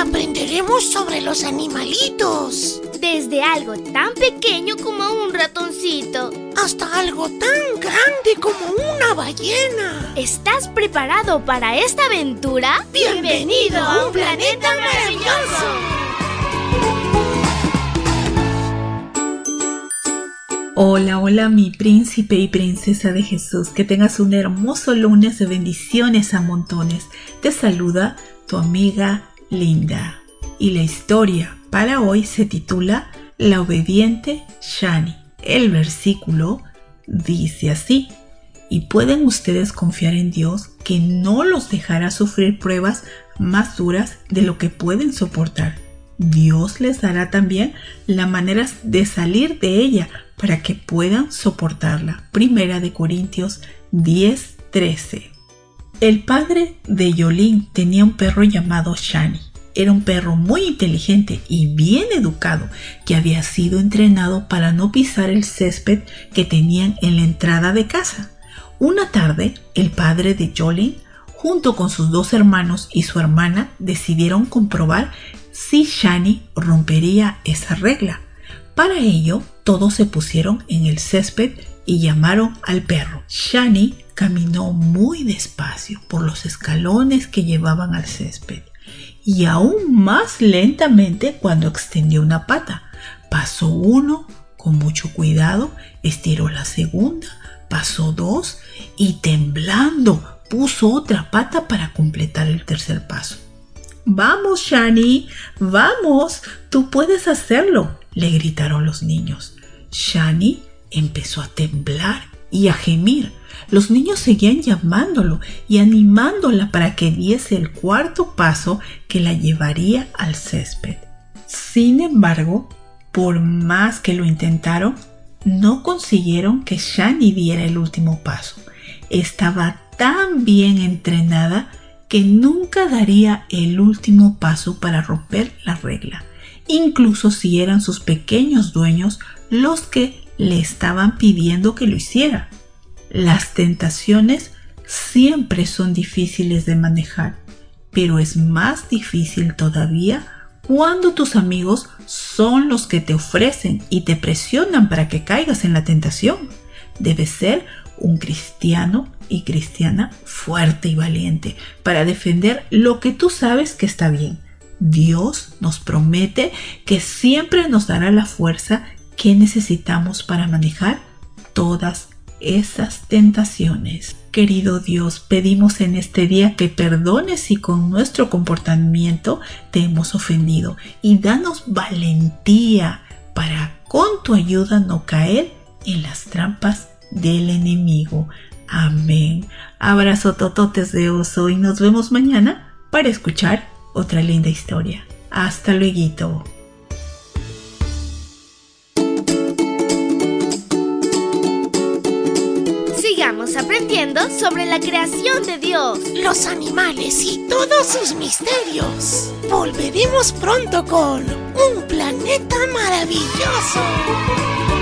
aprenderemos sobre los animalitos. Desde algo tan pequeño como un ratoncito. Hasta algo tan grande como una ballena. ¿Estás preparado para esta aventura? ¡Bienvenido a un planeta maravilloso! Hola, hola mi príncipe y princesa de Jesús, que tengas un hermoso lunes de bendiciones a montones. Te saluda tu amiga Linda. Y la historia para hoy se titula La obediente Shani. El versículo dice así, y pueden ustedes confiar en Dios que no los dejará sufrir pruebas más duras de lo que pueden soportar. Dios les dará también la manera de salir de ella para que puedan soportarla. Primera de Corintios 10:13. El padre de Yolín tenía un perro llamado Shani. Era un perro muy inteligente y bien educado que había sido entrenado para no pisar el césped que tenían en la entrada de casa. Una tarde, el padre de Jolin, junto con sus dos hermanos y su hermana, decidieron comprobar si Shani rompería esa regla. Para ello, todos se pusieron en el césped y llamaron al perro. Shani caminó muy despacio por los escalones que llevaban al césped y aún más lentamente cuando extendió una pata. Pasó uno con mucho cuidado, estiró la segunda, pasó dos y temblando puso otra pata para completar el tercer paso. Vamos, Shani, vamos, tú puedes hacerlo, le gritaron los niños. Shani empezó a temblar y a gemir. Los niños seguían llamándolo y animándola para que diese el cuarto paso que la llevaría al césped. Sin embargo, por más que lo intentaron, no consiguieron que Shani diera el último paso. Estaba tan bien entrenada que nunca daría el último paso para romper la regla, incluso si eran sus pequeños dueños los que le estaban pidiendo que lo hiciera. Las tentaciones siempre son difíciles de manejar, pero es más difícil todavía cuando tus amigos son los que te ofrecen y te presionan para que caigas en la tentación. Debes ser un cristiano y cristiana fuerte y valiente para defender lo que tú sabes que está bien. Dios nos promete que siempre nos dará la fuerza que necesitamos para manejar todas esas tentaciones. Querido Dios, pedimos en este día que perdones si con nuestro comportamiento te hemos ofendido y danos valentía para con tu ayuda no caer en las trampas del enemigo. Amén. Abrazo tototes de oso y nos vemos mañana para escuchar otra linda historia. Hasta luego. Sigamos aprendiendo sobre la creación de Dios, los animales y todos sus misterios. Volveremos pronto con un planeta maravilloso.